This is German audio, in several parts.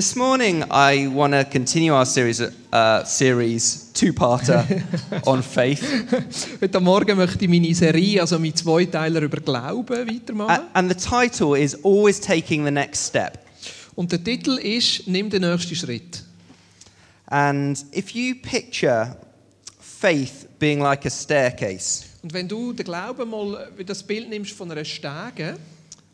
This morning, I want to continue our series, uh, series two-parter on faith, Heute Morgen möchte ich meine Serie, also meinen Zweiteiler über Glauben, weitermachen. And the title is "Always Taking the Next Step." Und der Titel ist «Nimm den nächsten Schritt». And if you picture faith being like a staircase, Und wenn du den Glauben mal wie das Bild nimmst von einer Stege,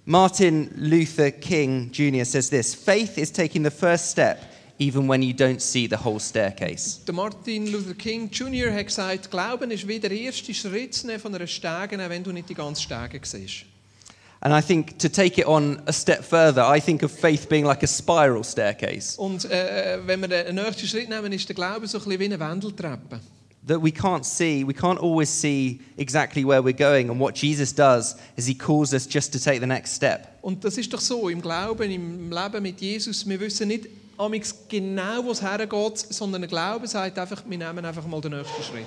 Martin Luther King Jr. says this: "Faith is taking the first step, even when you don't see the whole staircase." der Martin Luther King Jr. hat gesagt, Glauben ist wie der erste Schritt von einer Stege, wenn du nicht die ganze Stege siehst. And I think to take it on a step further, I think of faith being like a spiral staircase. Und äh, äh wenn wir den nächsten Schritt nehmen, ist der Glaube so ein bisschen wie eine Wendeltreppe. That we can't see, we can't always see exactly where we're going. And what Jesus does is he calls us just to take the next step. Und das ist doch so, im Glauben, im Leben mit Jesus, wir wissen nicht amigs genau, wo es hergeht, sondern der Glaube sagt einfach, wir nehmen einfach mal den nächsten Schritt.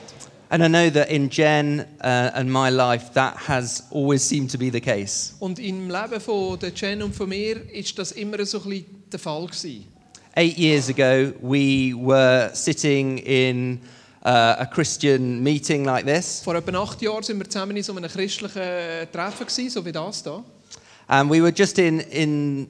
And I know that in Jen uh, and my life, that has always seemed to be the case. Und im Leben von der Jen und von mir ist das immer so ein bisschen der Fall gewesen. Eight years ago, we were sitting in uh, a Christian meeting like this, Vor etwa acht Jahren sind wir zusammen in so einem christlichen Treffen gewesen, so wie das da. and we were just in, in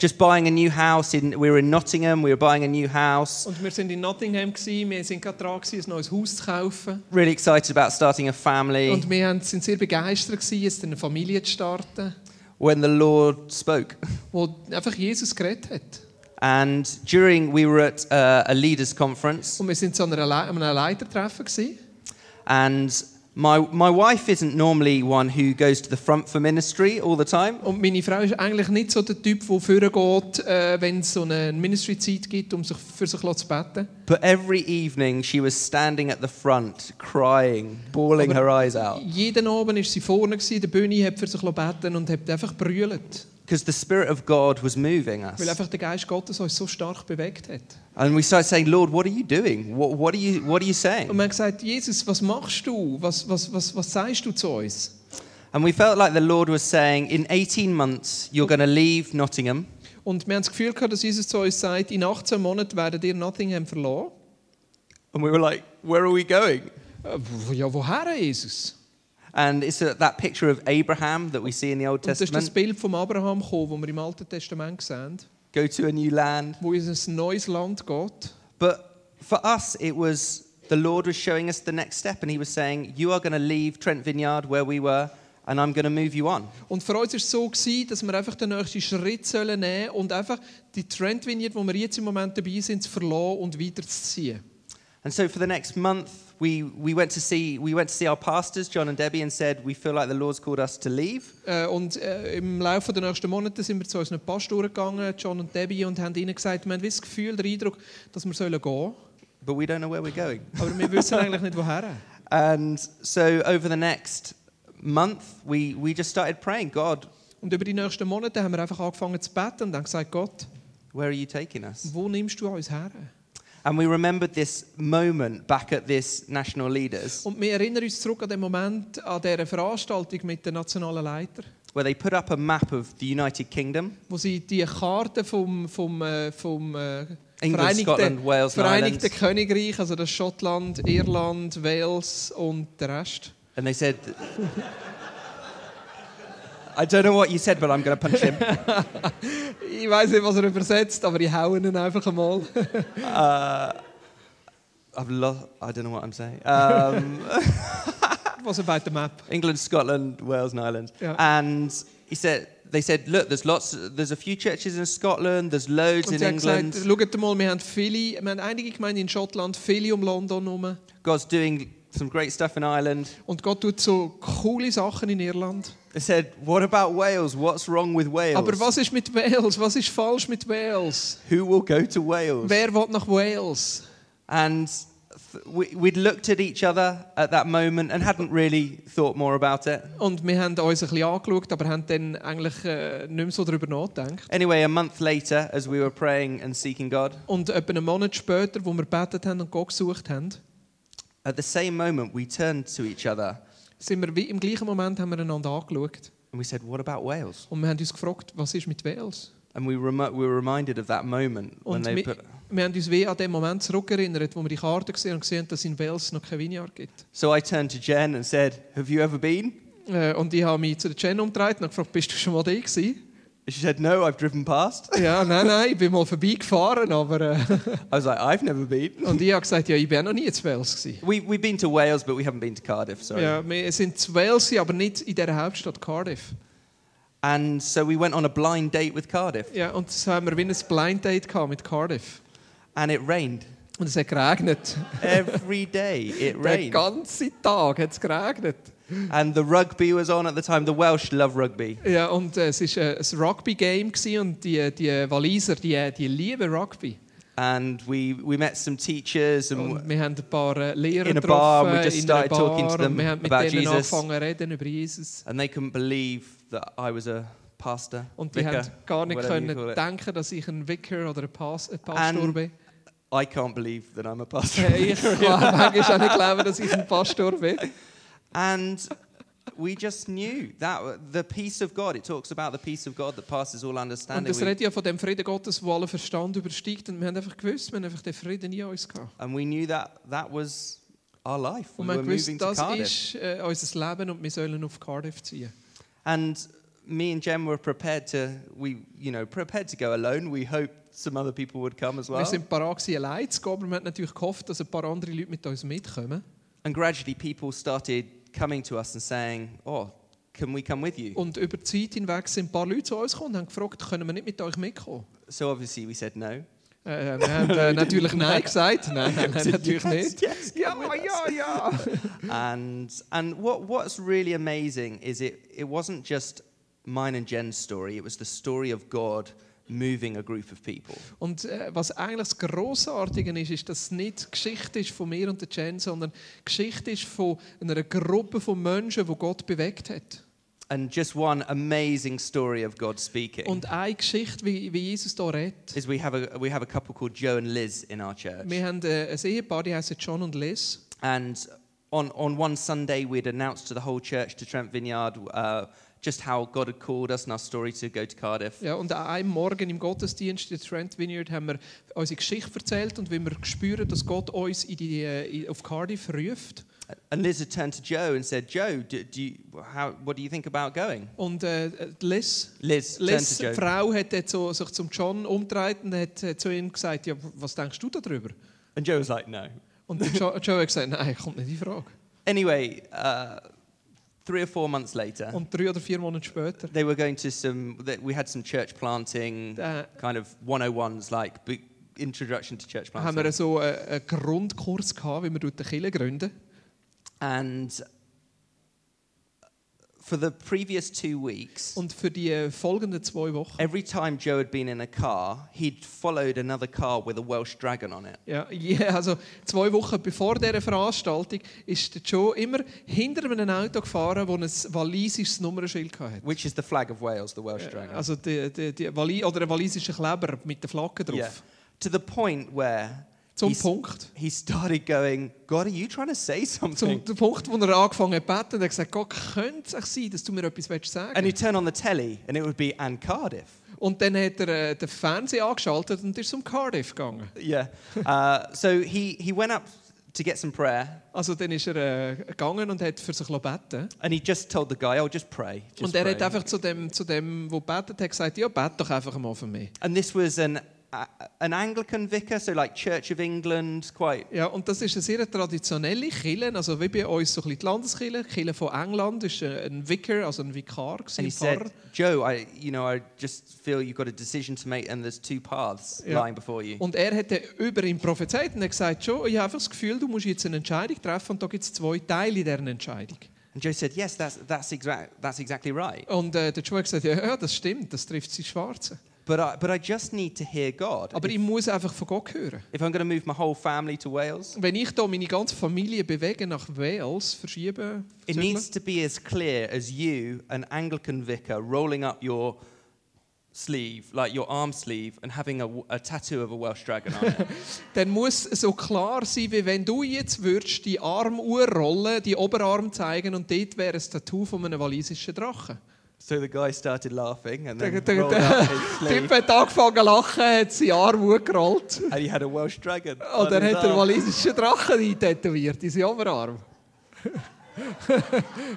just buying a new house. In, we were in Nottingham, we were buying a new house, Und wir sind in Nottingham gewesen, wir sind gerade dran gewesen, ein neues Haus zu kaufen. really excited about starting a family. Und wir haben- sind sehr begeistert gewesen, jetzt eine Familie zu starten, When the Lord spoke. wo einfach Jesus geredet hat. And during, we were at uh, a leaders' conference, Und wir sind an einer Le- einem Leitertreffen gewesen. and my, my wife isn't normally one who goes to the front for ministry all the time. Und meine Frau ist eigentlich nicht so der Typ, der vorgeht, äh, wenn es so eine Ministry-Zeit gibt, um sich für sich zu beten. But every evening, she was standing at the front, crying, bawling Aber- her eyes out, Jeden Abend war sie vorne, gewesen, der Bühne hat für sich beten und hat einfach brüllt. Because the Spirit of God was moving us. Weil einfach der Geist Gottes uns so stark bewegt hat. And we started saying, Lord, what are you doing? What, what, are, you, what are you Und saying? wir haben gesagt, Jesus, was machst du? Was, was, was, was sagst du zu uns? And we felt like the Lord was saying, in 18 months, you're going to leave Nottingham. Und wir haben das Gefühl gehabt, dass Jesus zu uns sagt, in 18 Monaten werdet ihr Nottingham verlassen. And we were like, where are we going? Äh, wo- Ja, woher, Jesus? And it's that picture of Abraham that we see in the Old Und das ist das Testament. Bild von Abraham gekommen, das wir im Alten Testament sehen, Go to a new land. wo in ein neues Land geht. But for us, it was the Lord was showing us the next step, and He was saying, You are going to leave Trent Vineyard where we were, and I'm going to move you on. Und für uns es so, gewesen, dass wir einfach den nächsten Schritt sollen nehmen und einfach die Trend Vineyard, wo wir jetzt im Moment dabei sind, zu verlassen und weiterzuziehen. And so for the next month, we, we, went to see, we went to see our pastors, John and Debbie, and said, We feel like the Lord's called us to leave. Äh, und äh, im Laufe der nächsten Monate sind wir zu unseren Pastoren gegangen, John und Debbie, und haben ihnen gesagt, wir haben das Gefühl, den Eindruck, dass wir sollen gehen But we don't know where we're going. aber wir wissen eigentlich nicht, woher. And so over the next month, we, we just started praying, God, Und über die nächsten Monate haben wir einfach angefangen zu beten und haben gesagt, Gott, where are you taking us? wo nimmst du uns her? And we remembered this moment back at this national leaders. Und wir erinnern uns zurück an den Moment, an dieser Veranstaltung mit den nationalen Leitern, where they put up a map of the United Kingdom, wo sie die Karte vom, vom, äh, vom äh, England, Vereinigten, Scotland, Wales, and Vereinigten Königreich, also das Schottland, Irland, Wales und der Rest. And they said, I don't know what you said, but I'm going to punch him. Ich weiß nicht, was er übersetzt, aber ich hau ihn einfach einmal. Uh, I've lost, I don't know what I'm saying. Um, was about the map? England, Scotland, Wales, and Ireland. Yeah. And he said, they said, look, there's lots, there's a few churches in Scotland, there's loads in England. gesagt, schaut mal, wir haben, viele, wir haben einige Gemeinden in Schottland, viele um London herum. God's doing some great stuff in Ireland. Und Gott tut so coole Sachen in Irland. They said, what about Wales? What's wrong with Wales? Aber was ist mit Wales? Was ist falsch mit Wales? Who will go to Wales? Wer will nach Wales? And we, we'd looked at each other at that moment and hadn't really thought more about it. Und wir haben uns ein bisschen angeschaut, aber haben dann eigentlich äh, nicht so darüber nachgedacht. Anyway, a month later, as we were praying and seeking God, Und etwa einen Monat später, wo wir gebetet haben und Gott gesucht haben, at the same moment, we turned to each other sind wir wie im gleichen Moment haben wir einander angeschaut. and we said, What about Wales? Und wir haben uns gefragt, was ist mit Wales? And we, we were reminded of that moment when Und they put. wir haben uns wie an den Moment zurückerinnert, wo wir die Karte gesehen und gesehen dass es in Wales noch kein Vineyard gibt. So I turned to Jen and said, Have you ever been? Äh, und ich habe mich zu der Jen umgedreht und gefragt, bist du schon mal da gewesen? She said, No, I've driven past. ja, nein, nein, ich bin mal vorbeigefahren, aber... Äh, eh, I was like, I've never been. und ich habe gesagt, ja, ich bin noch nie in Wales gewesen. We, we've been to Wales, but we haven't been to Cardiff, sorry. Ja, wir sind zu Wales, aber nicht in der Hauptstadt Cardiff. And so we went on a blind date with Cardiff, Ja, und so haben wir wie ein Blind Date gehabt mit Cardiff. and it rained. Und es hat geregnet. Every day it Den rained. ganzen Tag hat es geregnet. And the rugby was on at the time. The Welsh love rugby. Ja, und äh, es war äh, ein Rugby-Game und die, äh, die Waliser, die, äh, die lieben Rugby. And we, we met some teachers, and Und wir haben ein paar äh, Lehrer In a bar, getroffen we just started talking to them wir haben mit about Jesus. reden über Jesus. and they couldn't believe that I was a pastor. Und die vicar, haben gar nicht können denken, dass ich ein Vicar oder ein, Pas ein Pastor And- bin. I can't believe that I'm a pastor. Äh, Ich kann manchmal auch nicht glauben, dass ich ein Pastor bin. And we just knew that the peace of God, it talks about the peace of God that passes all Und understanding. es We- redet ja von dem Frieden Gottes, wo alle Verstand übersteigt. Und wir haben einfach gewusst, wir haben einfach den Frieden in uns gehabt. and we knew that that was our life. We Und wir were gewusst, moving to Cardiff. ist äh, unser Leben und wir sollen auf Cardiff ziehen. And me and Jem were prepared to, we, you know, prepared to go alone. We hoped some other people would come as well. Wir sind parat gewesen, allein zu gehen, aber wir haben natürlich gehofft, dass ein paar andere Leute mit uns mitkommen. And gradually people started coming to us and saying, oh, can we come with you? Und über die Zeit hinweg sind ein paar Leute zu uns gekommen und haben gefragt, können wir nicht mit euch mitkommen? So obviously we said no. Äh, äh wir haben äh, natürlich Nein gesagt. Nein, nein, nein natürlich Yes, nicht. yes, Ja, ja, ja. And and what what's really amazing is it it wasn't just mine and Jen's story. It was the story of God moving a group of people. Und äh, was eigentlich das Grossartige ist, ist, dass es nicht Geschichte ist von mir und der Jen, sondern Geschichte ist von einer Gruppe von Menschen, die Gott bewegt hat. And just one amazing story of God speaking Und eine Geschichte, wie, wie Jesus hier redet. is we have a we have a couple called Joe and Liz in our church. Wir haben äh, ein Ehepaar, die heißen John und Liz. And on, on one Sunday, we'd announced to the whole church, to Trent Vineyard, uh, just how God had called us and our story to go to Cardiff. Ja, und an einem Morgen im Gottesdienst in Trent Vineyard haben wir unsere Geschichte erzählt und wie wir spüren, dass Gott uns in die, äh, in, auf Cardiff ruft. And Liz had turned to Joe and said, Joe, do, do you, how, what do you think about going? Und äh, Liz, Liz, turned Liz to die Joe. Frau, hat dann so, sich zum John umgedreht und hat äh, zu ihm gesagt, ja, was denkst du darüber? And Joe was like, no. Und Joe, Joe hat gesagt, nein, kommt nicht in Frage. Anyway, uh, three or four months later, Und drei oder vier Monate später they were going to some, we had some church planting kind of 101s, like introduction to church planting. haben wir so äh, einen Grundkurs gehabt, wie dort eine Kirche gründen. And for the previous two weeks, Und für die äh, folgenden zwei Wochen, Every time Joe had been in a car, he'd followed another car with a Welsh dragon on it. ja, ja, also zwei Wochen bevor dieser Veranstaltung, ist der Joe immer hinter einem Auto gefahren, das ein walisisches Nummernschild hatte. Which is the flag of Wales, the Welsh Äh, dragon. Also die, die, die Wali oder ein walisischer Kleber mit der Flagge drauf. Yeah. To the point where Zum Punkt. he started going, God, are you trying to say something? Zum Punkt, wo er angefangen hat beten, er gesagt, Gott, könnte es sein, dass du mir etwas willst sagen And he turned on the telly and it would be, and Cardiff. Und dann hat er äh, den Fernseher angeschaltet und ist zum Cardiff gegangen. Yeah. Uh, so he, he went up to get some prayer Also dann ist er äh, gegangen und hat für sich beten and he just told the guy, oh, just pray. Just Und er pray. hat einfach zu dem, zu dem, der betet hat, gesagt, ja, bet doch einfach mal für mich. and this was an, an Anglican vicar, so like Church of England, quite Ja, und das ist eine sehr traditionelle Kirche, also wie bei uns so ein bisschen die Landeskirche. Die Kirche von England ist ein Vicar, also ein Vikar, gewesen, And he said, Joe, I, you know, I just feel you've got a decision to make, and there's two paths Ja. lying before you. Und er dann über ihn prophezeit und hat gesagt, Joe, ich habe einfach das Gefühl, du musst jetzt eine Entscheidung treffen und da gibt es zwei Teile in dieser Entscheidung. And Joe said, Yes, that's, that's, exact, that's exactly right. Und äh, der Joe hat gesagt, ja, ja, das stimmt, das trifft sie Schwarze. But I, but I just need to hear God. Aber ich muss einfach von Gott hören. if I'm going to move my whole family to Wales, Wenn ich da meine ganze Familie bewege nach Wales, verschiebe, it needs to be as clear as you, an Anglican vicar, rolling up your sleeve, like your arm sleeve, and having a, a tattoo of a Welsh dragon on it. dann muss so klar sein, wie wenn du jetzt würdest die Arm urrollen, die Oberarm zeigen und dort wäre ein Tattoo von einem walisischen Drachen. So the guy started laughing and then rolled up his Typ sleeve. hat angefangen zu lachen, hat seinen Arm hochgerollt. And he had a Welsh dragon. on Und dann his hat er arm. walisischen Drachen eintätowiert in seinen Oberarm.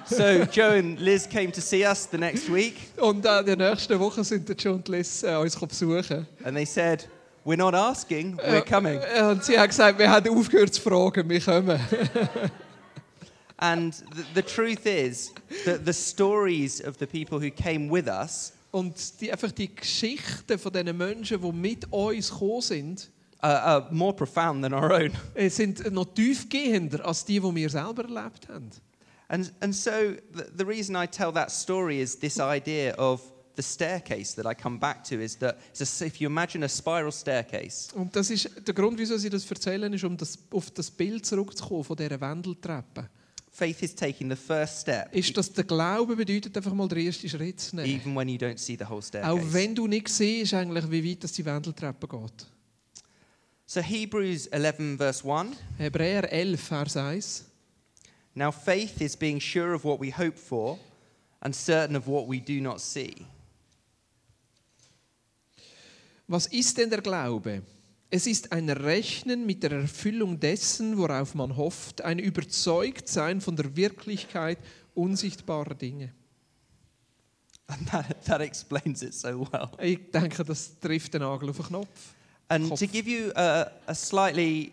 So Joe and Liz came to see us the next week, Und äh, in der nächsten Woche sind der John und Liz äh, uns besuchen. and they said, "We're not asking, we're coming." Äh, Und sie haben gesagt, wir haben aufgehört zu fragen, wir kommen. And the, the truth is that the stories of the people who came with us Und die, einfach die Geschichten von diesen Menschen, die mit uns gekommen sind, are, are more profound than our own. äh, sind noch tiefgehender als die, die wir selber erlebt haben. And, and so the, the reason I tell that story is this idea of the staircase that I come back to is that it's a, if you imagine a spiral staircase, Und das ist der Grund, wieso sie das erzählen, ist, um das, auf das Bild zurückzukommen von dieser Wendeltreppe. Faith is taking the first step, Ist, dass der Glaube bedeutet, einfach mal den ersten Schritt zu nehmen. even when you don't see the whole staircase. Auch wenn du nicht siehst, eigentlich, wie weit das die Wendeltreppe geht. So Hebrews 11 verse 1. Hebräer 11, Vers 1. Now faith is being sure of what we hope for and certain of what we do not see. Was ist denn der Glaube? Es ist ein Rechnen mit der Erfüllung dessen, worauf man hofft, ein Überzeugtsein von der Wirklichkeit unsichtbarer Dinge. And that, that explains it so well. Ich denke, das trifft den Nagel auf den Knopf. And Kopf. to give you a, a slightly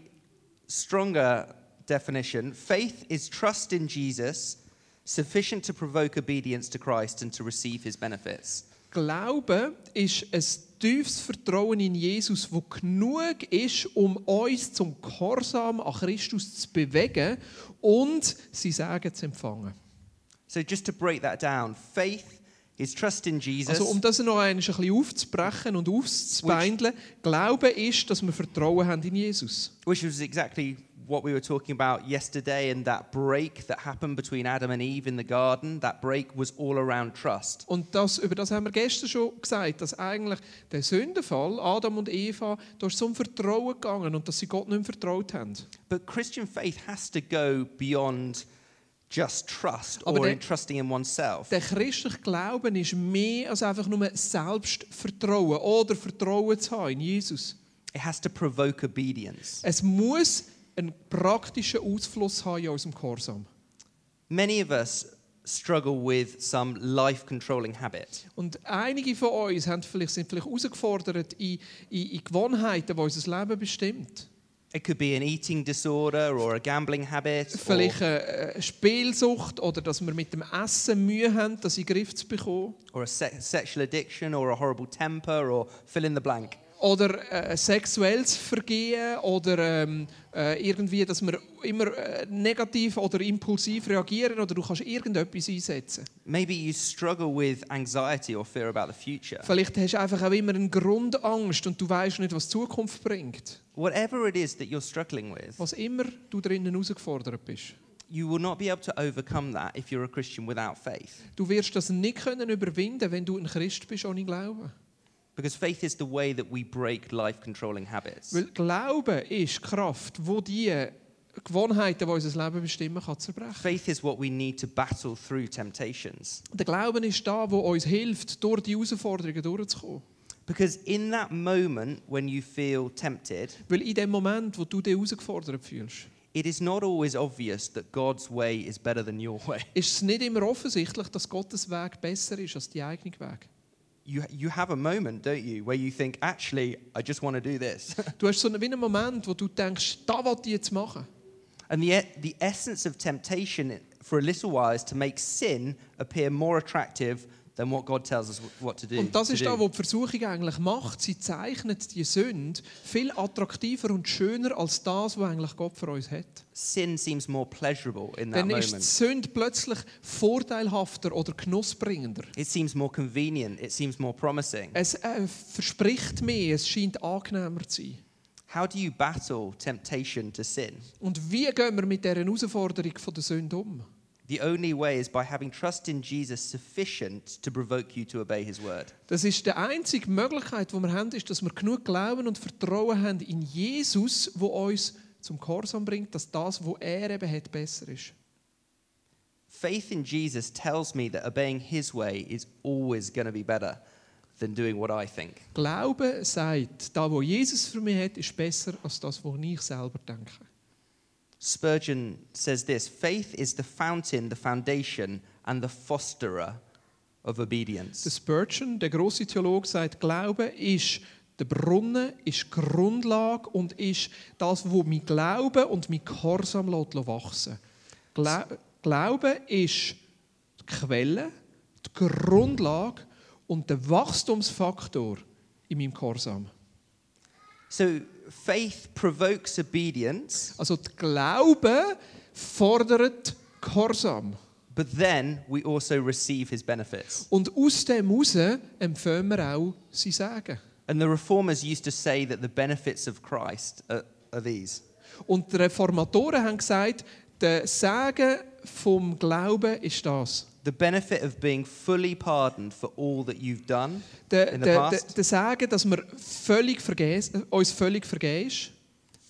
stronger definition, faith is trust in Jesus sufficient to provoke obedience to Christ and to receive his benefits. Glaube ist ein tiefes Vertrauen in Jesus, wo genug ist, um uns zum Gehorsam an Christus zu bewegen und sie sagen zu empfangen. So just to break that down, faith is trust in Jesus Also um das noch ein bisschen aufzubrechen und auszubeindeln, Glaube ist, dass wir Vertrauen haben in Jesus. which was exactly what we were talking about yesterday and that break that happened between Adam and Eve in the garden. That break was all around trust. Und das, über das haben wir gestern schon gesagt, dass eigentlich der Sündenfall, Adam und Eva, ist so um Vertrauen gegangen und dass sie Gott nicht mehr vertraut haben. But Christian faith has to go beyond just trust Aber or der- in trusting in oneself. Der christliche Glauben ist mehr als einfach nur Selbstvertrauen oder Vertrauen zu haben in Jesus. It has to provoke obedience. Es muss einen praktischen Ausfluss haben in unserem Gehorsam. Many of us struggle with some life controlling habit. Und einige von uns haben vielleicht, sind vielleicht herausgefordert in, in, in Gewohnheiten, die unser Leben bestimmt. It could be an eating disorder or a gambling habit. or- Vielleicht eine eine Spielsucht oder dass wir mit dem Essen Mühe haben, das in den Griff zu bekommen. or a se- sexual addiction or a horrible temper or fill in the blank. Oder äh, sexuelles Vergehen oder ähm, äh, irgendwie, dass wir immer äh, negativ oder impulsiv reagieren oder du kannst irgendetwas einsetzen. Maybe you struggle with anxiety or fear about the future. Vielleicht hast du einfach auch immer eine Grundangst und du weißt nicht, was die Zukunft bringt. Whatever it is that you're struggling with, Was immer du drinnen herausgefordert bist. you will not be able to overcome that if you're a Christian without faith. Du wirst das nicht können überwinden, wenn du ein Christ bist ohne Glauben. Because faith is the way that we break life controlling habits. Weil Glauben ist Kraft, wo die Gewohnheiten, die unser Leben bestimmen, kann zerbrechen. Faith is what we need to battle through temptations. Der Glauben ist da, wo uns hilft, durch die Herausforderungen durchzukommen. Because in that moment when you feel tempted, Weil in dem Moment, wo du dich herausgefordert fühlst, it is not always obvious that God's way is better than your way. ist es nicht immer offensichtlich, dass Gottes Weg besser ist als die eigene Weg. You, you have a moment, don't you, where you think, actually, I just want to do this. Du hast so einen, wie einen Moment, wo du denkst, da will ich jetzt machen. and the, the essence of temptation for a little while is to make sin appear more attractive than what God tells us wh- what to do. Und das ist da, wo die Versuchung eigentlich macht. Sie zeichnet die Sünde viel attraktiver und schöner als das, was eigentlich Gott für uns hat. Sin seems more pleasurable in that Dann ist die. Sünde plötzlich vorteilhafter oder genussbringender. It seems more convenient. It seems more promising. Es äh, verspricht mehr, es scheint angenehmer zu sein. How do you battle temptation to sin? Und wie gehen wir mit dieser Herausforderung von der Sünde um? The only way is by having trust in Jesus sufficient to provoke you to obey his word. Das ist die einzige Möglichkeit, die wir haben, ist, dass wir genug Glauben und Vertrauen haben in Jesus, wo uns zum Gehorsam bringt, dass das, was er eben hat, besser ist. Faith in Jesus tells me that obeying his way is always going to be better than doing what I think. Glaube sagt, da wo Jesus für mich hat, ist besser als das, was ich selber denke. Spurgeon says this faith is the fountain, the foundation, and the fosterer of obedience. Der Spurgeon, der große Theologe, sagt, Glaube ist der Brunnen, ist die Grundlage und ist das, wo mein Glaube und mein Gehorsam wachsen Gla Glaube ist die Quelle, die Grundlage und der Wachstumsfaktor in meinem Gehorsam. So faith provokes obedience, Also Glaube fordert Gehorsam. but then we also receive his benefits. Und aus dem heraus wir auch sein Sagen. And the reformers used to say that the benefits of Christ are, are these. Und die Reformatoren haben gesagt, der Sagen vom Glauben ist das. The benefit of being fully pardoned for all that you've done Der, in the der, past. der Sagen, dass wir völlig verges, uns völlig vergeben ist.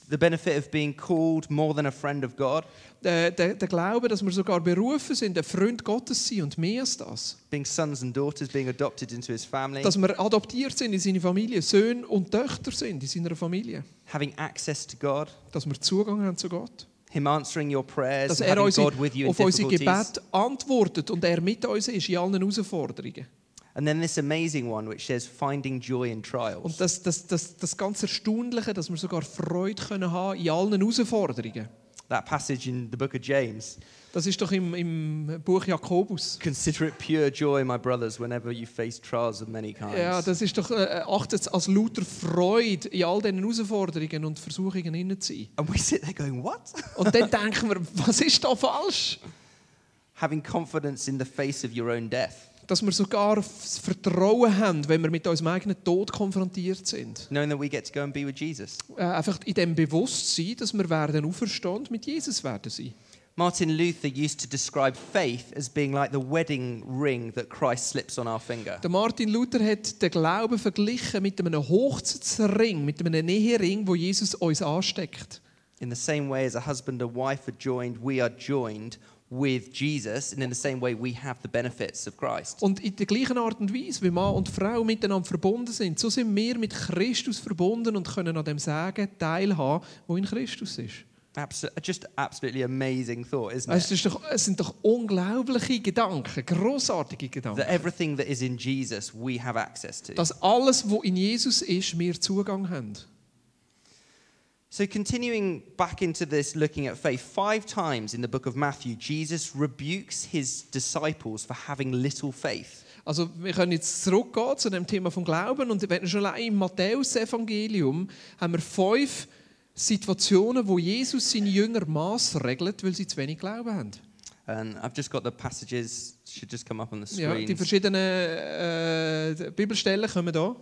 The benefit of being called more than a friend of God, Der, der, der Glaube, dass wir sogar berufen sind, ein Freund Gottes sein und mehr als das. being sons and daughters, being adopted into his family, Dass wir adoptiert sind in seine Familie, Söhne und Töchter sind in seiner Familie. having access to God, Dass wir Zugang haben zu Gott. Him answering your prayers, Dass er unsere, God with you in auf unsere. Gebete antwortet und er mit uns ist in allen Herausforderungen. And then this amazing one which says finding joy in trials. Und das, das, das, das ganz Erstaunliche, dass wir sogar Freude können haben in allen Herausforderungen. That passage in the book of James. Das ist doch im, im Buch Jakobus. Consider it pure joy, my brothers, whenever you face trials of many kinds. Ja, das ist doch, äh, achtet es als lauter Freude in all diesen Herausforderungen und Versuchungen hinein zu sein. And we sit there going, what? Und dann denken wir, was ist da falsch? Having confidence in the face of your own death. Dass wir sogar das Vertrauen haben, wenn wir mit unserem eigenen Tod konfrontiert sind. Knowing that we get to go and be with Jesus. Äh, einfach in dem Bewusstsein, dass wir werden auferstehen und mit Jesus werden sein. Martin Luther used to describe faith as being like the wedding ring that Christ slips on our finger. Der Martin Luther hat den Glauben verglichen mit einem Hochzeitsring, mit einem Ehering, wo Jesus uns ansteckt. In the same way as a husband and wife are joined, we are joined with Jesus, and in the same way we have the benefits of Christ. Und in der gleichen Art und Weise, wie Mann und Frau miteinander verbunden sind, so sind wir mit Christus verbunden und können an dem Sagen teilhaben, wo in Christus ist. Abso- just absolutely amazing thought, isn't Es, it? ist doch, es sind doch unglaubliche Gedanken, großartige Gedanken. That everything that is in Jesus we have access to. Dass alles, was in Jesus ist, wir Zugang haben. So, continuing back into this, looking at faith, five times in the book of Matthew, Jesus rebukes his disciples for having little faith. Also wir können jetzt zurückgehen zu dem Thema vom Glauben und wenn schon allein im Matthäus-Evangelium haben wir fünf Situationen, wo Jesus seine Jünger maßregelt, weil sie zu wenig Glauben haben. And I've just got the passages, should just come up on the Ja, screen. die verschiedenen äh, Bibelstellen kommen da.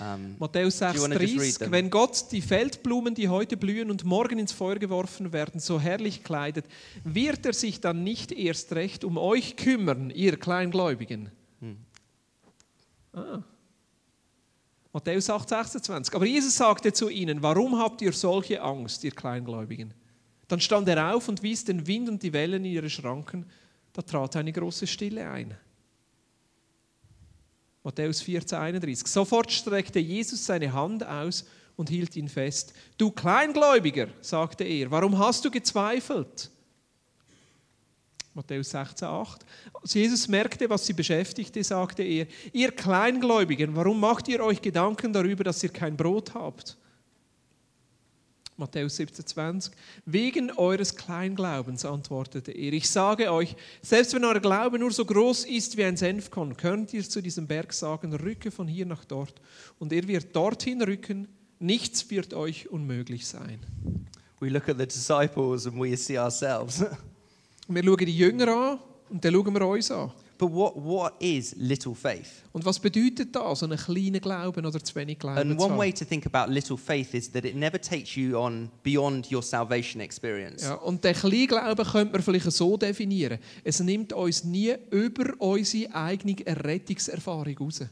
Um, Matthäus just read 6,30. them? Wenn Gott die Feldblumen, die heute blühen und morgen ins Feuer geworfen werden, so herrlich kleidet, wird er sich dann nicht erst recht um euch kümmern, ihr Kleingläubigen. Hm. Ah. Matthäus 8, 26. Aber Jesus sagte zu ihnen, warum habt ihr solche Angst, ihr Kleingläubigen? Dann stand er auf und wies den Wind und die Wellen in ihre Schranken. Da trat eine große Stille ein. Matthäus 14, 31. Sofort streckte Jesus seine Hand aus und hielt ihn fest. Du Kleingläubiger, sagte er, warum hast du gezweifelt? Matthäus 16, 8. Als Jesus merkte, was sie beschäftigte, sagte er, ihr Kleingläubigen, warum macht ihr euch Gedanken darüber, dass ihr kein Brot habt? Matthäus 17, 20. Wegen eures Kleinglaubens, antwortete er. Ich sage euch, selbst wenn euer Glaube nur so groß ist wie ein Senfkorn, könnt ihr zu diesem Berg sagen, rücke von hier nach dort. Und er wird dorthin rücken, nichts wird euch unmöglich sein. we look at the disciples and we see ourselves. Wir schauen die Jünger an und dann schauen wir uns an. but what, what is little faith? Und was bedeutet das, so einen kleinen Glauben oder zu wenig Glauben And zu one haben? way to think about little faith is that it never takes you on beyond your salvation experience. Ja, und den Kleinglauben könnte man vielleicht so definieren. Es nimmt uns nie über unsere eigene Errettungserfahrung raus.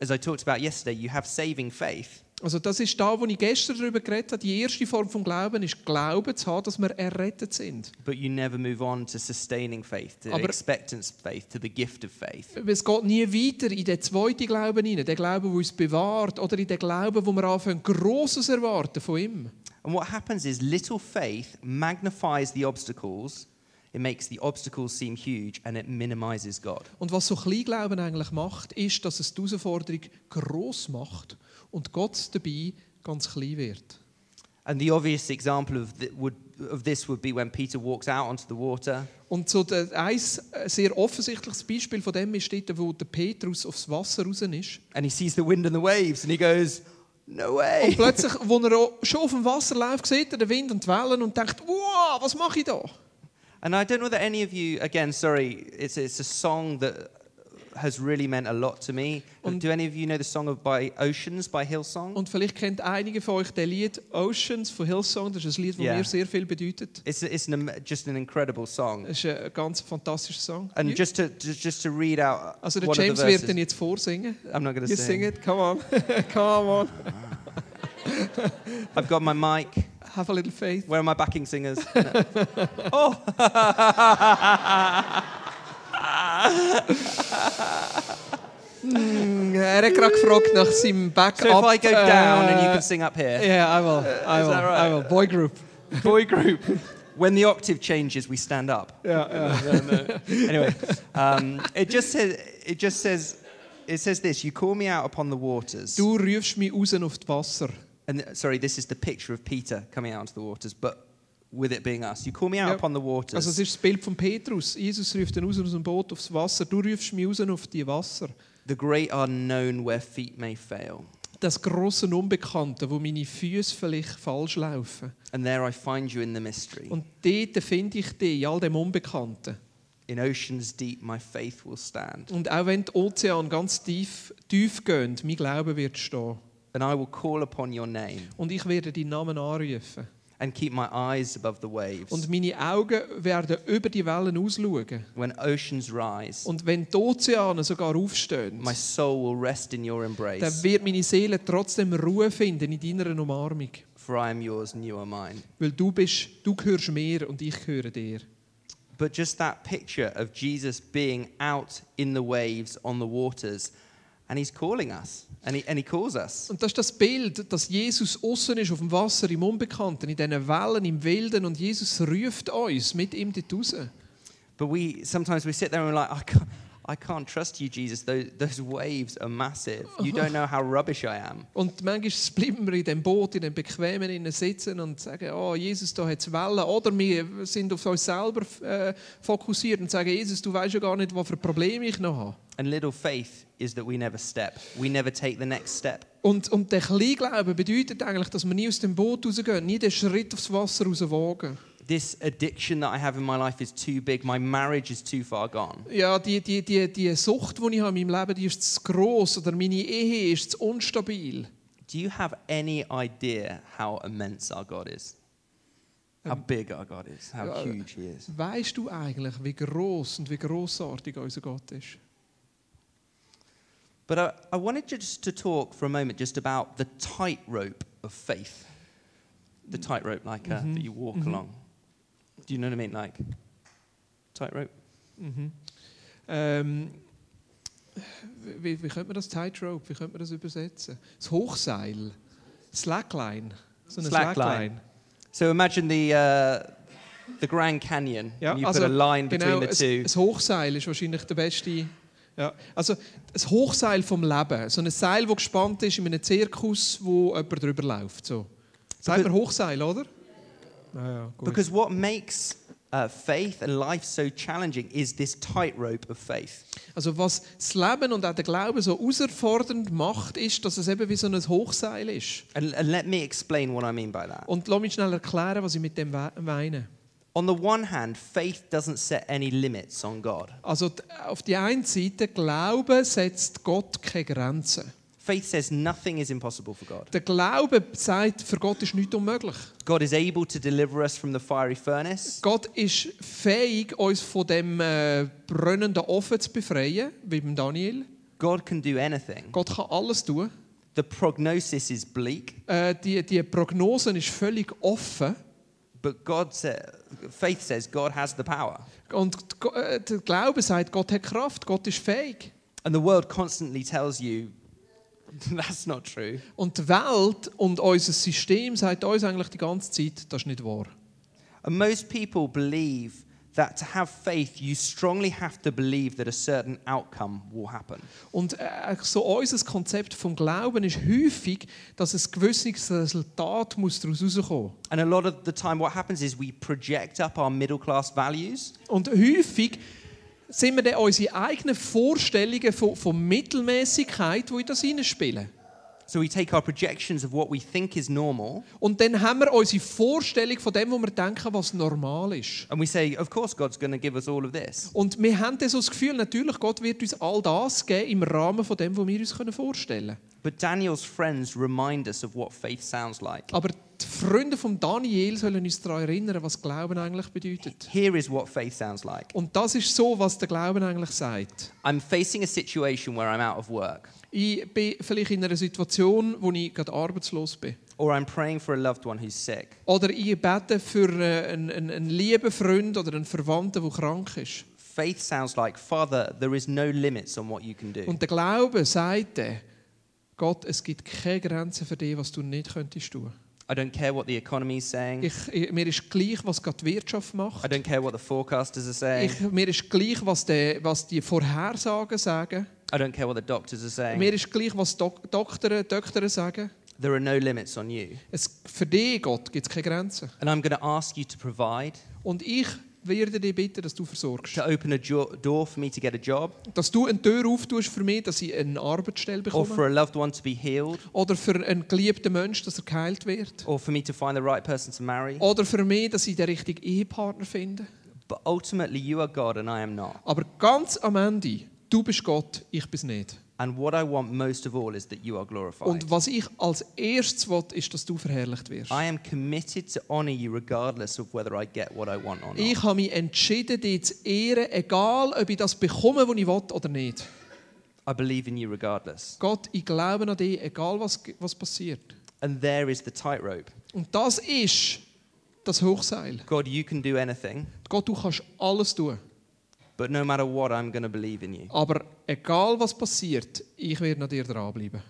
As I talked about yesterday, you have saving faith, Also das ist da, wo ich gestern darüber geredet habe. Die erste Form von Glauben ist Glauben zu haben, dass wir errettet sind. But you never move on to sustaining faith, to Aber- expectance faith, to the gift of faith. Es geht nie weiter in den zweiten Glauben hinein, den Glauben, der uns bewahrt, oder in den Glauben, wo wir anfangen, Grosses erwarten von ihm. And what happens is little faith magnifies the obstacles, it makes the obstacles seem huge, and it minimizes God. Und was so Kleinglauben eigentlich macht, ist, dass es die Herausforderung gross macht und Gott dabei ganz klein wird. And the obvious example of, th- would, of this would be when Peter walks out onto the water Und so der, ein sehr offensichtliches Beispiel von dem ist dort, wo der Petrus aufs Wasser raus ist. and he sees the wind and the waves and he goes, No way! Und plötzlich, wo er schon auf dem Wasser läuft, sieht er den Wind und die Wellen und denkt, wow, was mache ich da? And I don't know that any of you, again, sorry, it's, it's a song that has really meant a lot to me. Und- Do any of you know the song of by Oceans by Hillsong? Und vielleicht kennt einige von euch das Lied Oceans von Hillsong. Das ist ein Lied, das Ja. mir sehr viel bedeutet. It's, it's an, just an incredible song. Es ist ein ganz fantastischer Song. And just to, just, to read out Also der James the wird den jetzt vorsingen. I'm not going to You sing. sing it, come on, come on. I've got my mic. Have a little faith. Where are my backing singers? No. oh! Mm, Er hat gerade gefragt nach seinem Backup. So if I go down and you can sing up here, Yeah, I will. I is will. that right? I will. Boy group. boy group. When the octave changes, we stand up. Yeah, yeah. Anyway, um, it just says it just says it says this. You call me out upon the waters. Du rufst mich raus auf Wasser. And uh, sorry, this is the picture of Peter coming out onto the waters, but with it being us. You call me out Ja. upon the Also waters. es ist das Bild von Petrus. Jesus ruft ihn aus dem Boot aufs Wasser. Du rufst mich raus auf die Wasser. the great unknown where feet may fail. Das grosse Unbekannte, wo meine Füße vielleicht falsch laufen. And there I find you in the mystery. Und dort finde ich dich, in all dem Unbekannten. In oceans deep, my faith will stand. Und auch wenn die Ozean ganz tief, tief gehen, mein Glaube wird stehen. And I will call upon your name Und ich werde deinen Namen anrufen. and keep my eyes above the waves. Und meine Augen werden über die Wellen ausschauen. when oceans rise, Und wenn die Ozeane sogar aufstehen, my soul will rest in your dann embrace. wird meine Seele trotzdem Ruhe finden in deiner Umarmung. For I am yours and you are mine. Weil du bist, du gehörst mir und ich gehöre dir. But just that picture of Jesus being out in the waves, on the waters, and he's calling us, and he, and he calls us. Und das ist das Bild, dass Jesus außen ist auf dem Wasser, im Unbekannten, in diesen Wellen, im Wilden und Jesus ruft uns mit ihm dort raus. But we sometimes we sit there and we're like, I can't, I can't trust you, Jesus. Those, those waves are massive. You don't know how rubbish I am. Und manchmal bleiben wir in dem Boot, in dem Bequemen innen sitzen und sagen, oh Jesus, da hat es Wellen. Oder wir sind auf uns selber äh, fokussiert und sagen, Jesus, du weißt ja gar nicht, was für Probleme ich noch habe. And little faith is that we never step. We never take the next step. Und, und der Kleinglauben bedeutet eigentlich, dass wir nie aus dem Boot rausgehen, nie den Schritt aufs Wasser rauswagen. This addiction that I have in my life is too big. My marriage is too far gone. Ja, die, die, die, die Sucht, die ich habe in meinem Leben, die ist zu gross oder meine Ehe ist zu unstabil. Do you have any idea how immense our God is? How big our God is? How ja, huge He is? Weißt du eigentlich, wie gross und wie grossartig unser Gott ist? But I, I wanted just to talk for a moment just about the tightrope of faith. The tightrope, like uh, that you walk along. Do you know what I mean? Like tightrope. Mhm. Ähm, wie, wie könnte man das Tightrope, wie könnte man das übersetzen? Das Hochseil, Slackline, so eine Slackline. Slackline. So imagine the uh, the Grand Canyon. Ja, you also put a line genau, between the two. ein Hochseil ist wahrscheinlich der beste. Ja, also ein Hochseil vom Leben, so ein Seil, das gespannt ist in einem Zirkus, wo jemand drüber läuft. So. Sagt man Hochseil, oder? Because what makes uh, faith and life so challenging is this tightrope of faith. Also was das Leben und auch der Glaube so herausfordernd macht, ist, dass es eben wie so ein Hochseil ist. And, and let me explain what I mean by that. Und lass mich schnell erklären, was ich mit dem meine. On the one hand, faith doesn't set any limits on God. Also auf die einen Seite, Glaube setzt Gott keine Grenzen. Faith says nothing is impossible for God. Der Glaube sagt, für Gott ist nichts unmöglich. God is able to deliver us from the fiery furnace. Gott ist fähig, uns von dem äh, brennenden Ofen zu befreien, wie beim Daniel. God can do anything. Gott kann alles tun. The prognosis is bleak, Äh, die, die Prognose ist völlig offen. but God sa- faith says God has the power. Und äh, der Glaube sagt, Gott hat Kraft, Gott ist fähig. And the world constantly tells you that's not true. Und die Welt und unser System sagt uns eigentlich die ganze Zeit, das ist nicht wahr. And most people believe that to have faith, you strongly have to believe that a certain outcome will happen. Und äh, so unser Konzept vom Glauben ist häufig, dass ein gewisses Resultat muss daraus herauskommen And a lot of the time, what happens is we project up our middle class values Und häufig sind wir dann unsere eigenen Vorstellungen von, von Mittelmäßigkeit, die in das hineinspielen. So we take our projections of what we think is normal Und dann haben wir unsere Vorstellung von dem, was wir denken, was normal ist. and we say, of course, God's going to give us all of this. Und wir haben dann so das Gefühl, natürlich, Gott wird uns all das geben im Rahmen von dem, was wir uns vorstellen können. But Daniel's friends remind us of what faith sounds like. Aber die Freunde von Daniel sollen uns daran erinnern, was Glauben eigentlich bedeutet. Here is what faith sounds like Und das ist so, was der Glauben eigentlich sagt. I'm facing a situation where I'm out of work, Ich bin vielleicht in einer Situation, wo ich gerade arbeitslos bin. or I'm praying for a loved one who's sick. Oder ich bete für äh, einen, einen, einen lieben Freund oder einen Verwandten, der krank ist. Faith sounds like, Father, there is no limits on what you can do. Und der Glaube sagt Gott, es gibt keine Grenzen für dich, was du nicht könntest tun. I don't care what the economy is saying. Ich, ich, mir ist gleich, was gerade die Wirtschaft macht. I don't care what the forecasters are saying. Ich, mir ist gleich, was die, was die Vorhersagen sagen. I don't care what the doctors are saying. Mir ist gleich, was Dok Doktoren, Doktoren sagen. There are no limits on you. Es, für dich, Gott, gibt es keine Grenzen. And I'm going to ask you to provide, Und ich werde dich bitten, dass du versorgst. to open a door for me to get a job, Dass du eine Tür auftust für mich, dass ich eine Arbeitsstelle or for bekomme. a loved one to be healed, Oder für einen geliebten Menschen, dass er geheilt wird. or for me to find the right person to marry. Oder für mich, dass ich den richtigen Ehepartner finde. But ultimately, you are God and I am not. Aber ganz am Ende, du bist Gott, ich bin nicht. And what I want most of all is that you are glorified. Und was ich als erstes will, ist, dass du verherrlicht wirst. I am committed to honor you regardless of whether I get what I want or not. Ich habe mich entschieden, dich zu ehren, egal ob ich das bekomme, was ich will oder nicht. I believe in you regardless. Gott, ich glaube an dich, egal was, was passiert. And there is the tightrope. Und das ist das Hochseil. God, you can do anything, Gott, du kannst alles tun. But no matter what, I'm going to believe in you. Aber egal was passiert, ich werde an dir dranbleiben.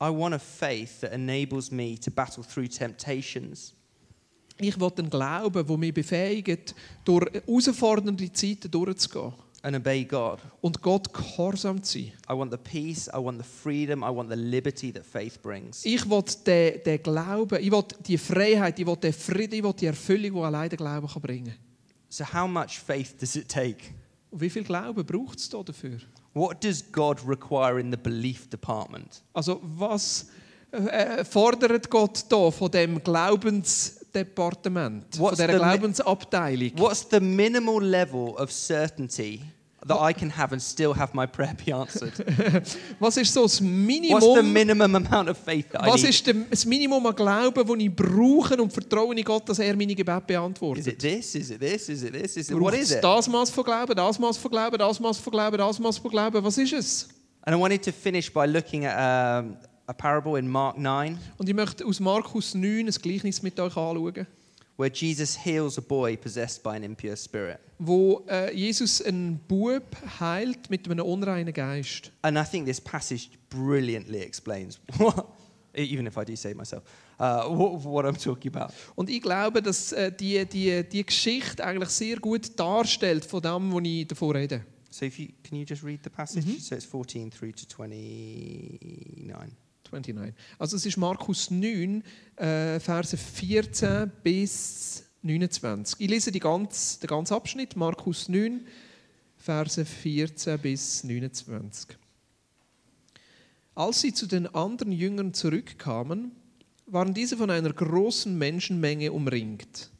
I want a faith that enables me to battle through temptations, Ich will einen Glauben, der mich befähigt, durch herausfordernde Zeiten durchzugehen. and obey God. Und Gott gehorsam zu sein. I want the peace, I want the freedom, I want the liberty that faith brings. Ich will den, den Glauben, ich will die Freiheit, ich will den Frieden, ich will die Erfüllung, die allein der Glaube kann bringen kann. So, how much faith does it take? Wie viel Glauben braucht es da dafür? What does God require in the belief department? Also was äh, äh, fordert Gott da von dem Glaubensdepartement, von What's dieser the mi- Glaubensabteilung? What's the minimal level of certainty that I can have and still have my prayer be answered? Was ist so das What's the Minimum? minimum amount of faith that I Was need? ist dem- das Minimum an Glauben, das ich brauche und vertraue in Gott, dass er meine Gebete Is beantwortet? it this? Is it this? Is it this? Is it what Braucht is es it? das Maß von Glauben, das Maß von Glauben, das Maß von Glauben, das Maß von Glauben? Was ist es? And I wanted to finish by looking at um, a parable in Mark 9 Und ich möchte aus Markus 9 ein Gleichnis mit euch anschauen, where Jesus heals a boy possessed by an impure spirit. wo äh, Jesus einen Bub heilt mit einem unreinen Geist. And I think this passage brilliantly explains what, even if I do say it myself, uh, what, what I'm talking about. Und ich glaube, dass äh, die, die, die Geschichte eigentlich sehr gut darstellt von dem, was ich davon rede. So if you can you just read the passage? So it's 14 through to 29. 29. Also es ist Markus 9, äh, Verse 14 bis 29. Ich lese die ganz, den ganzen Abschnitt, Markus 9, Verse 14 bis 29. Als sie zu den anderen Jüngern zurückkamen, waren diese von einer großen Menschenmenge umringt.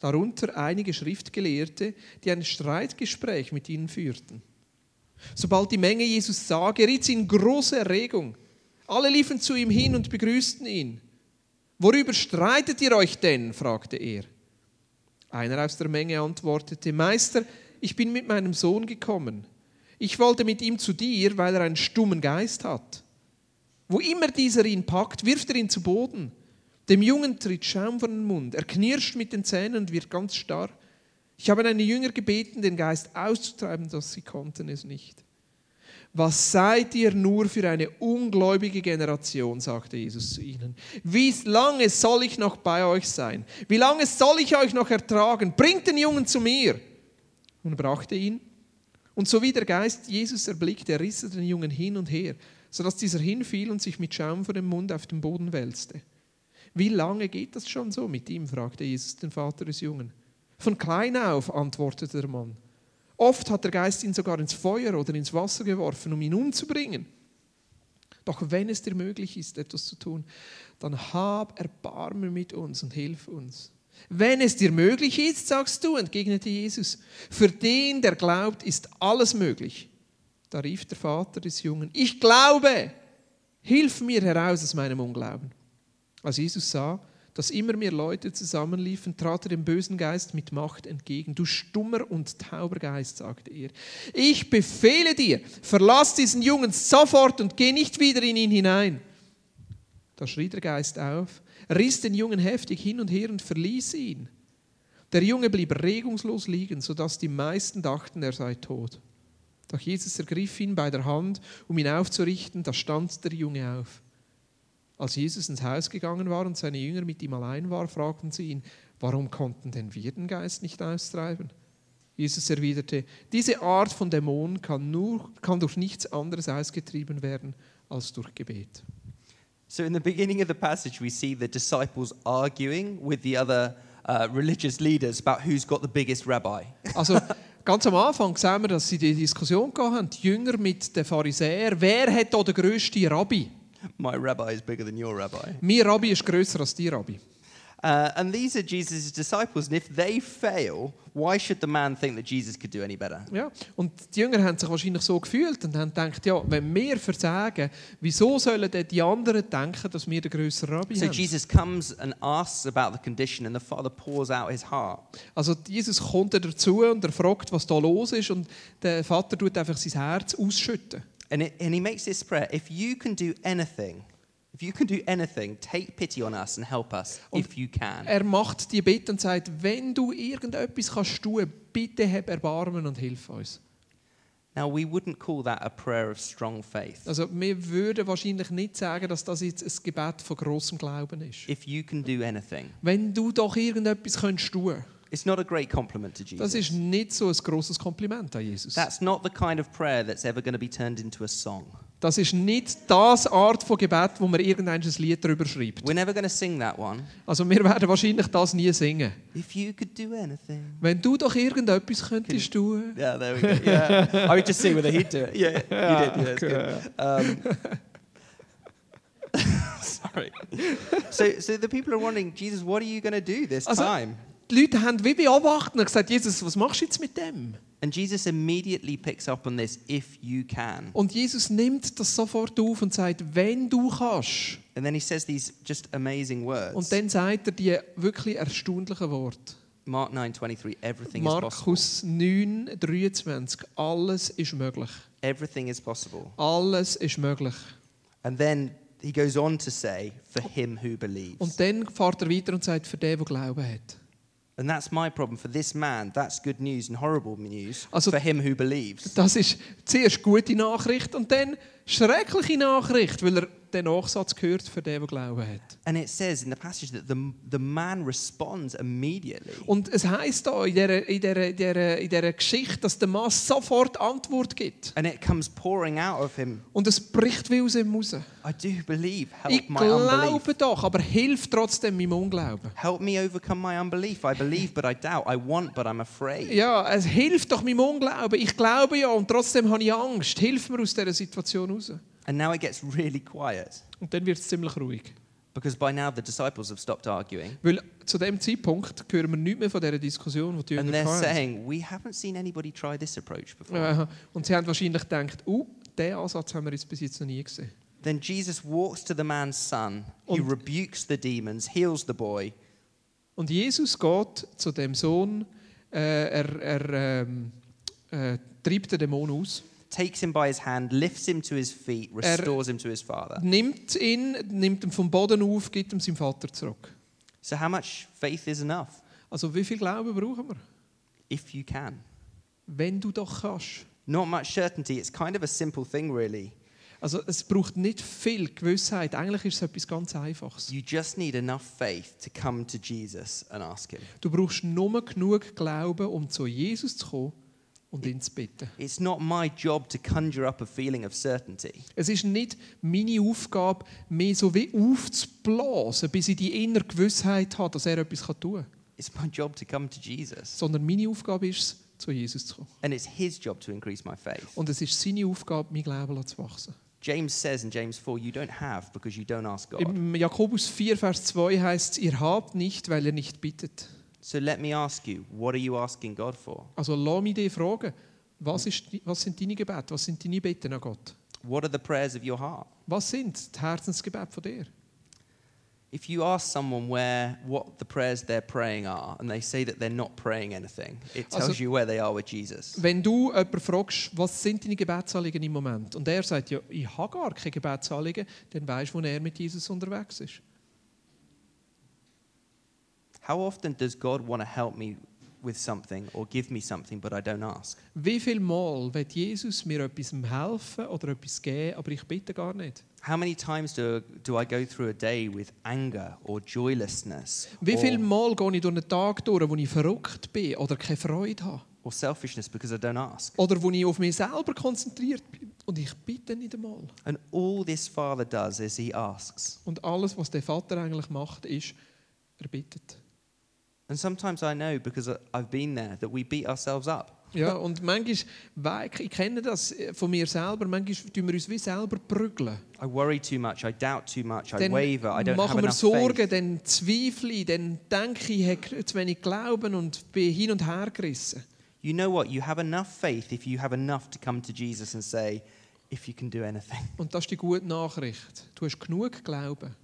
Darunter einige Schriftgelehrte, die ein Streitgespräch mit ihnen führten. Sobald die Menge Jesus sah, geriet sie in große Erregung. Alle liefen zu ihm hin und begrüßten ihn. Worüber streitet ihr euch denn? fragte er. Einer aus der Menge antwortete, Meister, ich bin mit meinem Sohn gekommen. Ich wollte mit ihm zu dir, weil er einen stummen Geist hat. Wo immer dieser ihn packt, wirft er ihn zu Boden. Dem Jungen tritt Schaum von den Mund. Er knirscht mit den Zähnen und wird ganz starr. Ich habe deine Jünger gebeten, den Geist auszutreiben, doch sie konnten es nicht. Was seid ihr nur für eine ungläubige Generation, sagte Jesus zu ihnen. Wie lange soll ich noch bei euch sein? Wie lange soll ich euch noch ertragen? Bringt den Jungen zu mir. Und brachte ihn. Und so wie der Geist Jesus erblickte, riss er den Jungen hin und her, sodass dieser hinfiel und sich mit Schaum vor dem Mund auf den Boden wälzte. Wie lange geht das schon so mit ihm? fragte Jesus den Vater des Jungen. Von klein auf, antwortete der Mann. Oft hat der Geist ihn sogar ins Feuer oder ins Wasser geworfen, um ihn umzubringen. Doch wenn es dir möglich ist, etwas zu tun, dann hab Erbarmen mit uns und hilf uns. Wenn es dir möglich ist, sagst du, entgegnete Jesus, für den, der glaubt, ist alles möglich. Da rief der Vater des Jungen, ich glaube, hilf mir heraus aus meinem Unglauben. Als Jesus sah, dass immer mehr Leute zusammenliefen, trat er dem bösen Geist mit Macht entgegen. Du stummer und tauber Geist, sagte er. Ich befehle dir, verlass diesen Jungen sofort und geh nicht wieder in ihn hinein. Da schrie der Geist auf, riss den Jungen heftig hin und her und verließ ihn. Der Junge blieb regungslos liegen, sodass die meisten dachten, er sei tot. Doch Jesus ergriff ihn bei der Hand, um ihn aufzurichten, da stand der Junge auf. Als Jesus ins Haus gegangen war und seine Jünger mit ihm allein war, fragten sie ihn, warum konnten denn wir den Geist nicht austreiben? Jesus erwiderte, diese Art von Dämon kann, nur, kann durch nichts anderes ausgetrieben werden als durch Gebet. So, in the beginning of the passage, we see the disciples arguing with the other uh, religious leaders about who's got the biggest rabbi. Also ganz am Anfang sehen wir, dass sie die Diskussion gehabt haben, die Jünger mit den Pharisäern, wer hat da den grössten Rabbi? My rabbi is bigger than your rabbi. Mein Rabbi ist grösser als dein Rabbi. Uh, and these are Jesus' disciples. And if they fail, why should the man think that Jesus could do any better? Ja, und die Jünger haben sich wahrscheinlich so gefühlt und haben gedacht, ja, wenn wir versagen, wieso sollen denn die anderen denken, dass wir den grösseren Rabbi So haben? Jesus comes and asks about the condition, and the Father pours out his heart. Also Jesus kommt dazu und er fragt, was da los ist und der Vater tut einfach sein Herz ausschütten. And, it, and he makes this prayer if you can do anything, if you can do anything, take pity on us and help us if you can. Er macht die Bitte und sagt, wenn du irgendetwas kannst tun, bitte hab Erbarmen und hilf uns. Now, we wouldn't call that a prayer of strong faith. Also wir würden wahrscheinlich nicht sagen, dass das jetzt ein Gebet von großem Glauben ist. If you can do anything, Wenn du doch irgendetwas könntest tun, it's not a great compliment to das ist Jesus. nicht so ein großes Kompliment an Jesus. That's not the kind of prayer that's ever going to be turned into a song. Das ist nicht das Art von Gebet, wo man irgendein Lied darüber schreibt. We're never going to sing that one. Also wir werden wahrscheinlich das nie singen. If you could do anything. Wenn du doch irgendetwas könntest tun. Yeah, there we go. Yeah. I would just see whether he'd do it. Yeah, you did. Yeah, good. Um, sorry. So, so the people are wondering, Jesus, what are you going to do this Also- time? Die Leute haben wie beobachtet und gesagt, Jesus, was machst du jetzt mit dem? And Jesus immediately picks up on this, if you can. Und Jesus nimmt das sofort auf und sagt, wenn du kannst. And then he says these just amazing words. Und dann sagt er die wirklich erstaunlichen Worte. Mark 9:23, everything is possible. Markus 9, 23. Alles ist möglich. Everything is possible. Alles ist möglich. And then he goes on to say, for him who believes. Und dann fährt er weiter und sagt, für den, der Glauben hat. And that's my problem. For this man, that's good news and horrible news. Also- for him who believes. Das ist zuerst gute Nachricht und dann schreckliche Nachricht, weil er den Nachsatz gehört für den, der Glauben hat. And it says in the passage that the, the man responds immediately. Und es heißt da in dieser, in, dieser, in, dieser, in dieser Geschichte, dass der Mann sofort Antwort gibt. And it comes pouring out of him. Und es bricht wie aus ihm raus. I do believe. Help Ich my unbelief. glaube doch, aber hilf trotzdem meinem Unglauben. Help me overcome my unbelief. I believe, but I doubt. I want, but I'm afraid. Ja, es hilft doch meinem Unglauben. Ich glaube ja und trotzdem habe ich Angst. Hilf mir aus dieser Situation raus. And now it gets really quiet Und dann wird es ziemlich ruhig. because by now the disciples have stopped arguing. Weil zu dem Zeitpunkt hören wir nicht mehr von dieser Diskussion, die die And Jünger they're hatten. saying, We haven't seen anybody try this approach before. Aha. Und sie haben wahrscheinlich gedacht, oh, diesen Ansatz haben wir jetzt bis jetzt noch nie gesehen. Then Jesus walks to the man's son. He Und- rebukes the demons, heals the boy, Und Jesus geht zu dem Sohn, äh, er, er ähm, äh, treibt den Dämon aus. Takes him by his hand, lifts him to his feet, restores him to his father. Nimmt ihn, nimmt ihn vom Boden auf, gibt ihm seinem Vater zurück. So, how much faith is enough? Also wie viel Glauben brauchen wir? If you can. Wenn du doch kannst. Not much certainty. It's kind of a simple thing, really. Also es braucht nicht viel Gewissheit. Eigentlich ist es etwas ganz Einfaches. You just need enough faith to come to Jesus and ask him. Du brauchst nur genug Glauben, um zu Jesus zu kommen und ihn zu bitten. It's not my job to conjure up a feeling of certainty. Es ist nicht meine Aufgabe, mehr so wie aufzublasen, bis ich die innere Gewissheit habe, dass er etwas tun kann. It's my job to come to Jesus. Sondern meine Aufgabe ist es, zu Jesus zu kommen. And it's his job to increase my faith. Und es ist seine Aufgabe, mein Glauben zu wachsen. James says in James 4, you don't have because you don't ask God. Im Jakobus 4, Vers 2 heißt es, ihr habt nicht, weil ihr nicht bittet. So let me ask you, what are you asking God for? Also lass mich dich fragen, was, ist, was sind deine Gebete, was sind deine Bitten an Gott? What are the prayers of your heart? Was sind die Herzensgebete von dir? If you ask someone where what the prayers they're praying are and they say that they're not praying anything, it tells Also- you where they are with Jesus. Wenn du jemanden fragst, was sind deine Gebetsanliegen im Moment, und er sagt, ja, ich habe gar keine Gebetsanliegen, dann weißt du, wo er mit Jesus unterwegs ist. How often does God want to help me with something or give me something but I don't ask? Wie viel Mal wird Jesus mir etwas helfen oder etwas geben, aber ich bitte gar nicht? How many times do, do I go through a day with anger or joylessness Wie viel or, Mal gehe ich durch einen Tag durch, wo ich verrückt bin oder keine Freude habe? or selfishness because I don't ask? Oder wo ich auf mich selber konzentriert bin und ich bitte nicht einmal. And all this Father does is he asks. Und alles, was der Vater eigentlich macht, ist, er bittet. And sometimes I know because I've been there that we beat ourselves up. Ja, und manchmal, ich kenne das äh, von mir selber, manchmal tun wir uns wie selber prügeln. I worry too much, I doubt too much, I Dann waver, I don't have machen wir enough Sorgen, faith. dann zweifle ich, dann denke ich, ich habe zu wenig Glauben und bin hin und her gerissen. You know what? You have enough faith if you have enough to come to Jesus and say, if you can do anything. Und das ist die gute Nachricht. Du hast genug Glauben,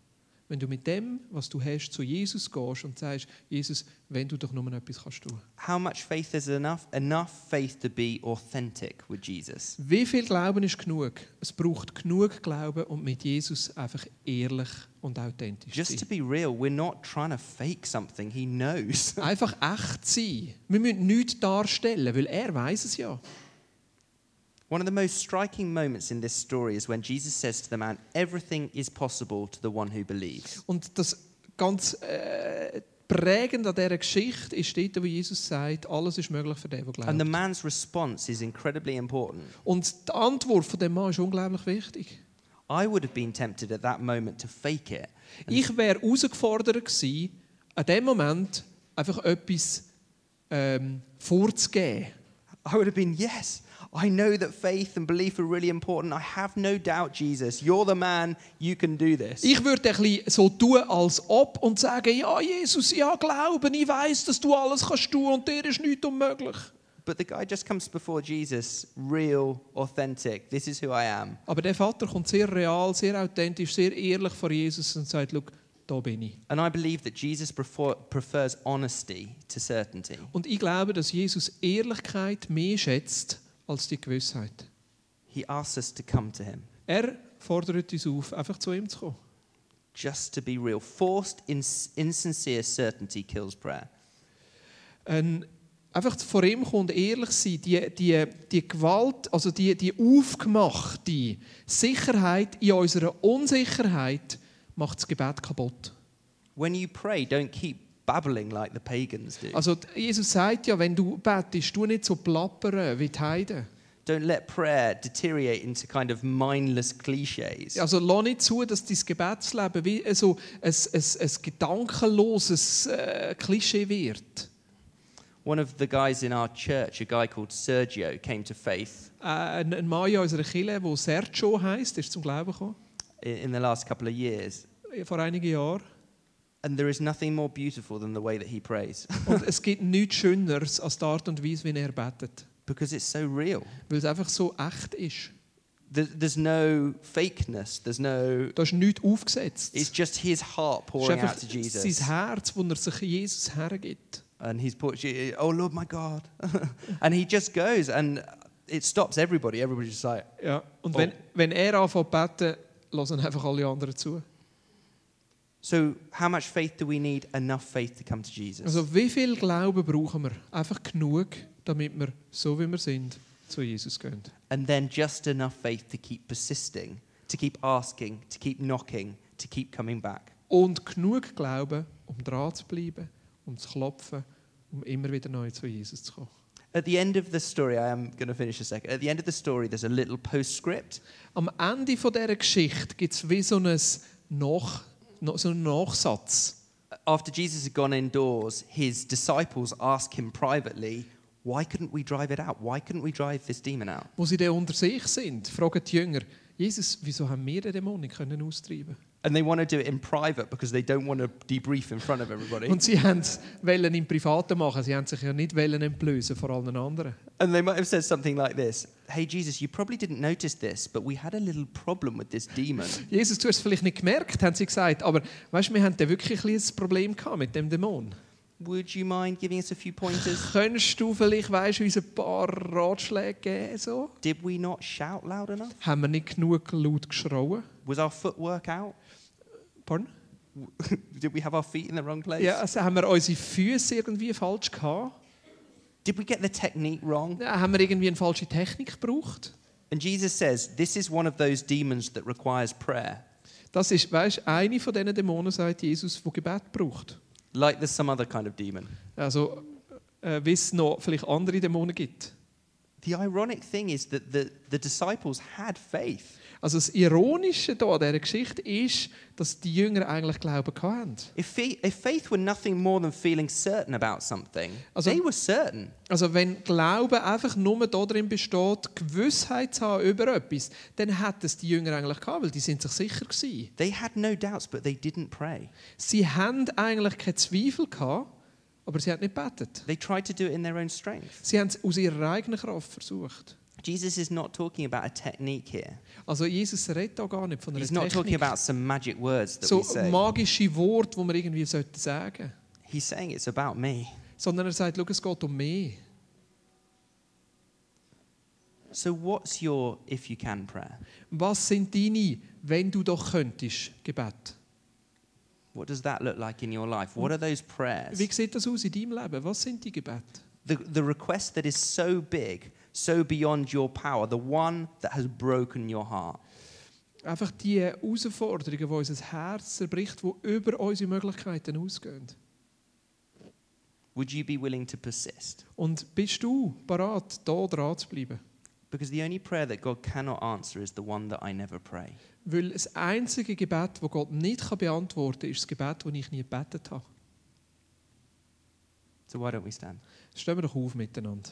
wenn du mit dem, was du hast, zu Jesus gehst und sagst, Jesus, wenn du doch nur etwas kannst tun. How much faith is enough? Enough faith to be authentic with Jesus. Wie viel Glauben ist genug? Es braucht genug Glauben, um mit Jesus einfach ehrlich und authentisch zu Just to be real, we're not trying to fake something. He knows. Einfach echt sein. Wir müssen nichts darstellen, weil er weiß es ja. One of the most striking moments in this story is when Jesus says to the man, Everything is possible to the one who believes. Und das ganz äh, prägend an dieser Geschichte ist dort, wo Jesus sagt, alles ist möglich für den, der And the glaubt. man's response is incredibly important. Und die Antwort von dem Mann ist unglaublich wichtig. I would have been tempted at that moment to fake it. Ich wäre herausgefordert gewesen, an dem Moment einfach etwas ähm, vorzugeben. I would have been, Yes, I know that faith and belief are really important. I have no doubt, Jesus. You're the man, you can do this. Ich würde ein bisschen so tun, als ob und sagen, ja Jesus, ja Glauben, ich weiß, dass du alles kannst tun und dir ist nichts unmöglich. But the guy just comes before Jesus, real, authentic. This is who I am. Aber der Vater kommt sehr real, sehr authentisch, sehr ehrlich vor Jesus und sagt, schau, da bin ich. And I believe that Jesus prefer, prefers honesty to certainty. Und ich glaube, dass Jesus Ehrlichkeit mehr schätzt als die Gewissheit. He asks us to come to him, Er fordert uns auf, einfach zu ihm zu kommen. just to be real. Forced, ins- insincere certainty kills prayer. Ein, einfach vor ihm kommen und ehrlich sein, die, die, die Gewalt, also die, die aufgemachte Sicherheit in unserer Unsicherheit macht das Gebet kaputt. When you pray, don't keep babbling like the pagans do. Also Jesus sagt ja, wenn du betest, tu nicht so plappern wie die Heiden. Don't let prayer deteriorate into kind of mindless cliches. Also lass nicht zu, dass dein Gebetsleben wie so ein, ein, ein gedankenloses äh, Klischee wird. One of the guys in our church, a guy called Sergio, came to faith Äh, ein, Mann in unserer Kirche, der Sergio heisst, ist zum Glauben gekommen, in, in the last couple of years. vor einigen Jahren. And there is nothing more beautiful than the way that he prays Und es gibt nichts Schöneres als die Art und Weise, wie er betet. because it's so real. Weil es einfach so echt ist. There- There's no fakeness. There's no. Da ist nichts aufgesetzt. It's just his heart pouring out to Jesus. sein Herz, das er sich Jesus hergibt. And he's put, oh Lord, my God. and he just goes. And it stops everybody. Everybody's just like, Ja. Und Oh. wenn, wenn er anfängt beten, hören einfach alle anderen zu. So how much faith do we need? Enough faith to come to Jesus. Also wie viel Glauben brauchen wir? Einfach genug, damit wir, so wie wir sind, zu Jesus gehen. and then just enough faith to keep persisting, to keep asking, to keep knocking, to keep coming back. Und genug Glauben, um dran zu bleiben, um zu klopfen, um immer wieder neu zu Jesus zu kommen. At the end of the story, I am going to finish a second. At the end of the story, there's a little postscript. Am Ende von dieser Geschichte gibt es wie so, ein Nach, no- so einen Nachsatz. After Jesus had gone indoors, his disciples ask him privately, Why couldn't we drive it out? Why couldn't we drive this demon out? Wo sie dann unter sich sind, fragen die Jünger, Jesus, wieso haben wir den Dämon nicht können austreiben And they want to do it in private because they don't want to debrief in front of everybody. Und sie haben es im Privaten machen, sie haben sich ja nicht entblößen vor allen anderen. And they might have said something like this Hey, Jesus, you probably didn't notice this, but we had a little problem with this demon. Jesus, du hast es vielleicht nicht gemerkt, haben sie gesagt, aber weißt, wir haben da wirklich ein Problem gehabt mit dem Dämon. Would you mind giving us a few pointers? Könntest du vielleicht, weißt, uns ein paar Ratschläge geben? So? Did we not shout loud enough? Haben wir nicht genug laut geschrauen? Was our footwork out? Pardon? Did we have our feet in the wrong place? Ja, also haben wir unsere Füße irgendwie falsch gehabt? Did we get the technique wrong? Ja, haben wir irgendwie eine falsche Technik gebraucht? And Jesus says, This is one of those demons that requires prayer. Das ist, weißt, eine von diesen Dämonen, sagt Jesus, die Gebet braucht. Like there's some other kind of demon. Also, äh, wie es noch vielleicht andere Dämonen gibt. The ironic thing is that the, the disciples had faith. Also das Ironische da an dieser Geschichte ist, dass die Jünger eigentlich Glauben hatten. If, if faith were nothing more than feeling certain about something, Also- they were certain. Also wenn Glaube einfach nur darin besteht, Gewissheit zu haben über etwas, dann hätten es die Jünger eigentlich gehabt, weil die sind sich sicher gewesen. They had no doubts, but they didn't pray. Sie haben eigentlich keine Zweifel gehabt, aber sie haben nicht gebetet. They tried to do it in their own strength. Sie haben es aus ihrer eigenen Kraft versucht. Jesus is not talking about a technique here. Also Jesus redet da gar nicht von einer He's not talking about some magic words that So we say. magische Worte, die man irgendwie sollten sagen He's saying it's about me. Sondern er sagt, schau, es geht um mich. So, what's your if you can prayer? Was sind deine, wenn du doch könntest, Gebet? What does that look like in your life? What are those prayers? Wie sieht das aus in deinem Leben? Was sind die Gebete? The, the request that is so big, so beyond your power, the one that has broken your heart. Einfach die Herausforderungen, die unser Herz zerbricht, die über unsere Möglichkeiten ausgehen. Would you be willing to persist? Und bist du bereit, da dran zu bleiben? Because the only prayer that God cannot answer is the one that I never pray. Weil das einzige Gebet, das Gott nicht kann beantworten kann, ist das Gebet, das ich nie gebetet habe. So, why don't we stand? Stehen wir doch auf miteinander.